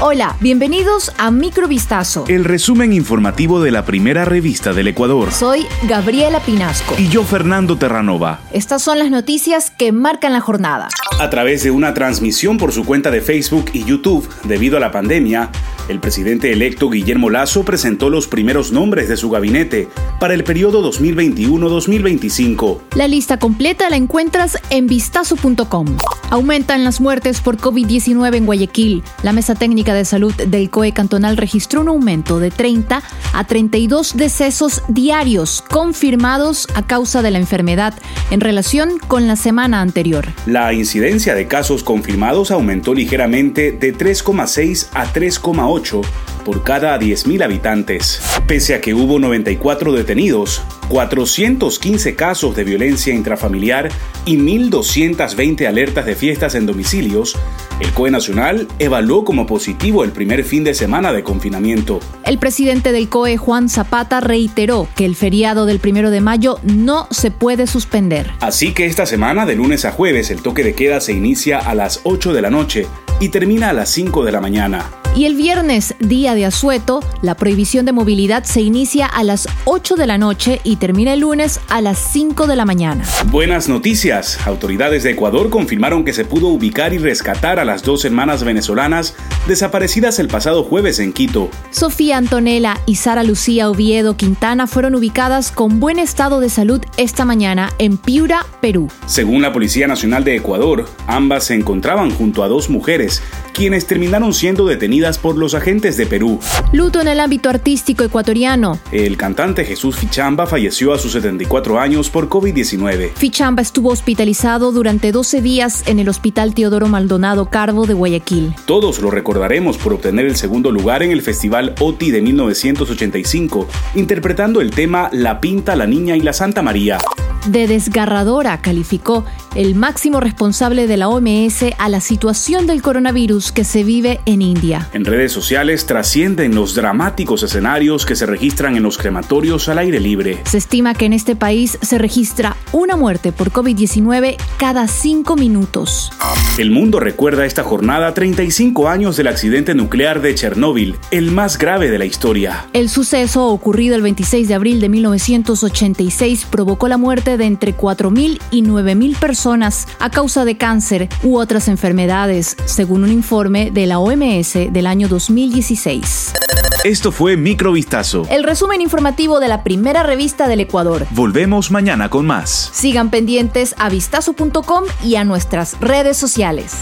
Hola, bienvenidos a Microvistazo. El resumen informativo de la primera revista del Ecuador. Soy Gabriela Pinasco. Y yo, Fernando Terranova. Estas son las noticias que marcan la jornada. A través de una transmisión por su cuenta de Facebook y YouTube debido a la pandemia, el presidente electo Guillermo Lazo presentó los primeros nombres de su gabinete para el periodo 2021-2025. La lista completa la encuentras en vistazo.com. Aumentan las muertes por COVID-19 en Guayaquil. La mesa técnica de salud del COE cantonal registró un aumento de 30 a 32 decesos diarios confirmados a causa de la enfermedad en relación con la semana anterior. La incidencia de casos confirmados aumentó ligeramente de 3,6 a 3,8 por cada 10.000 habitantes. Pese a que hubo 94 detenidos, 415 casos de violencia intrafamiliar y 1.220 alertas de fiestas en domicilios, el COE Nacional evaluó como positivo el primer fin de semana de confinamiento. El presidente del COE, Juan Zapata, reiteró que el feriado del primero de mayo no se puede suspender. Así que esta semana, de lunes a jueves, el toque de queda se inicia a las 8 de la noche y termina a las 5 de la mañana. Y el viernes, día de asueto, la prohibición de movilidad se inicia a las 8 de la noche y termina el lunes a las 5 de la mañana. Buenas noticias. Autoridades de Ecuador confirmaron que se pudo ubicar y rescatar a las dos hermanas venezolanas desaparecidas el pasado jueves en Quito. Sofía Antonella y Sara Lucía Oviedo Quintana fueron ubicadas con buen estado de salud esta mañana en Piura, Perú. Según la Policía Nacional de Ecuador, ambas se encontraban junto a dos mujeres quienes terminaron siendo detenidas por los agentes de Perú. Luto en el ámbito artístico ecuatoriano. El cantante Jesús Fichamba falleció a sus 74 años por COVID-19. Fichamba estuvo hospitalizado durante 12 días en el Hospital Teodoro Maldonado Carbo de Guayaquil. Todos lo recordaremos por obtener el segundo lugar en el Festival OTI de 1985, interpretando el tema La Pinta, la Niña y la Santa María de desgarradora calificó el máximo responsable de la OMS a la situación del coronavirus que se vive en India. En redes sociales trascienden los dramáticos escenarios que se registran en los crematorios al aire libre. Se estima que en este país se registra una muerte por COVID-19 cada cinco minutos. El mundo recuerda esta jornada 35 años del accidente nuclear de Chernóbil, el más grave de la historia. El suceso ocurrido el 26 de abril de 1986 provocó la muerte de entre 4.000 y 9.000 personas a causa de cáncer u otras enfermedades, según un informe de la OMS del año 2016. Esto fue Microvistazo. El resumen informativo de la primera revista del Ecuador. Volvemos mañana con más. Sigan pendientes a vistazo.com y a nuestras redes sociales.